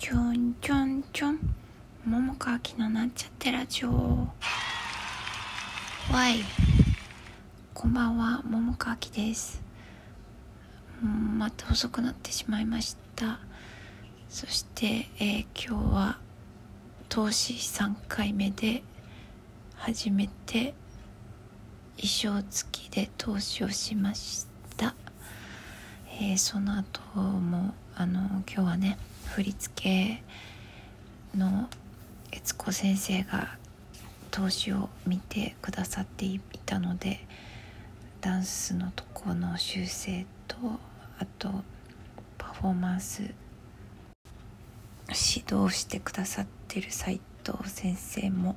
ちょんちょんちょん桃川きのなんちゃってラジオ。わい。こんばんは。桃川きです。また遅くなってしまいました。そして、えー、今日は投資3回目で初めて衣装付きで投資をしました、えー、その後もあの今日はね振り付けの悦子先生が投資を見てくださっていたのでダンスのとこの修正とあとパフォーマンス指導してくださってる斉藤先生も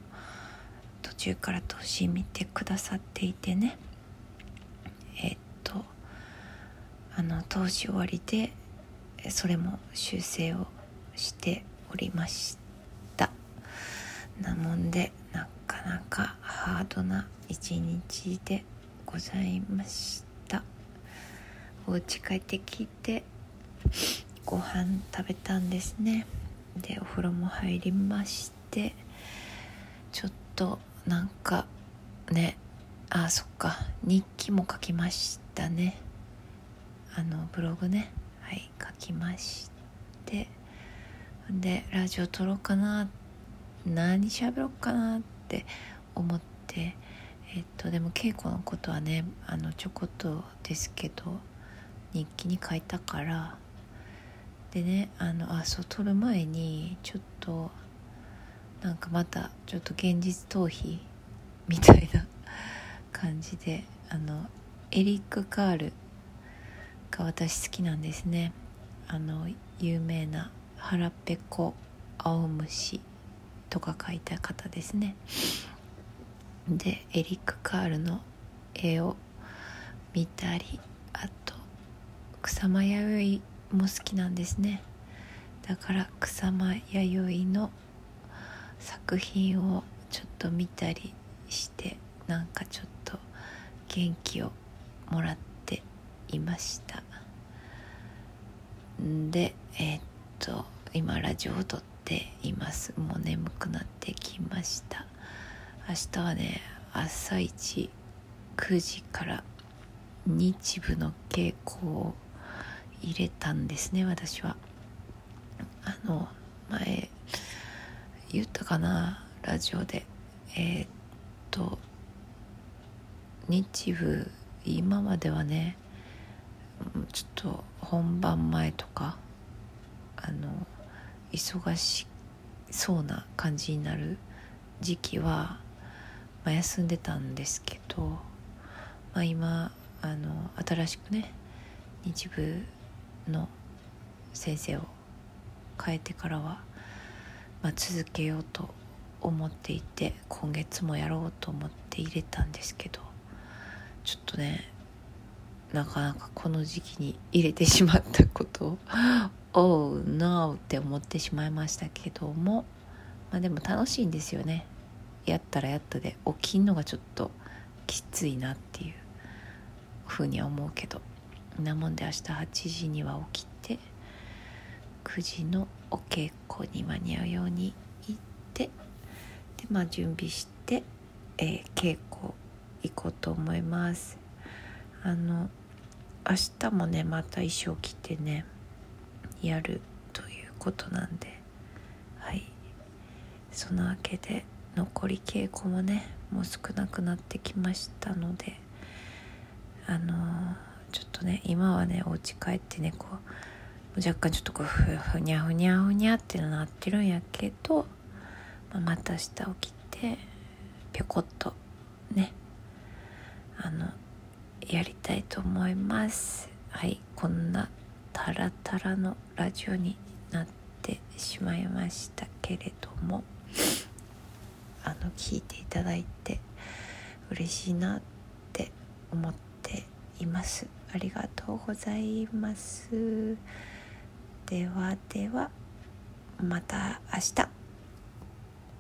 途中から投資見てくださっていてね。えっとあの投資終わりでそれも修正をしておりました。なもんでなかなかハードな一日でございました。お家帰ってきてご飯食べたんですね。でお風呂も入りましてちょっとなんかねあそっか日記も書きましたね。あのブログね。はい書きましてでラジオ撮ろうかな何喋ろうかなって思ってえっとでも稽古のことはねあのちょこっとですけど日記に書いたからでねあのあそう撮る前にちょっとなんかまたちょっと現実逃避みたいな感じであのエリック・カールが私好きなんですね。あの有名な「腹ペコ青虫」とか書いた方ですね。でエリック・カールの絵を見たりあと草間弥生も好きなんですね。だから草間弥生の作品をちょっと見たりしてなんかちょっと元気をもらっていました。でえー、っと今ラジオを撮っています。もう眠くなってきました。明日はね朝一9時から日舞の稽古を入れたんですね私は。あの前言ったかなラジオで。えー、っと日舞今まではねちょっと本番前とかあの忙しそうな感じになる時期は、まあ、休んでたんですけど、まあ、今あの新しくね日舞の先生を変えてからは、まあ、続けようと思っていて今月もやろうと思って入れたんですけどちょっとねなかなかこの時期に入れてしまったことを Oh no って思ってしまいましたけどもまあでも楽しいんですよね。やったらやったで起きんのがちょっときついなっていうふうには思うけど。なもんで明日8時には起きて9時のお稽古に間に合うように行ってでまあ準備して、えー、稽古行こうと思います。あの明日もねまた衣装着てねやるということなんではい。そのわけで残り稽古もねもう少なくなってきましたのであのー、ちょっとね今はねお家帰ってねこう若干ちょっとこうふにゃふにゃふにゃってなってるんやけど、まあ、また明日起きてぴょこっとねと思います。はいこんなタラタラのラジオになってしまいましたけれどもあの聞いていただいて嬉しいなって思っています。ありがとうございます。ではではまた明日。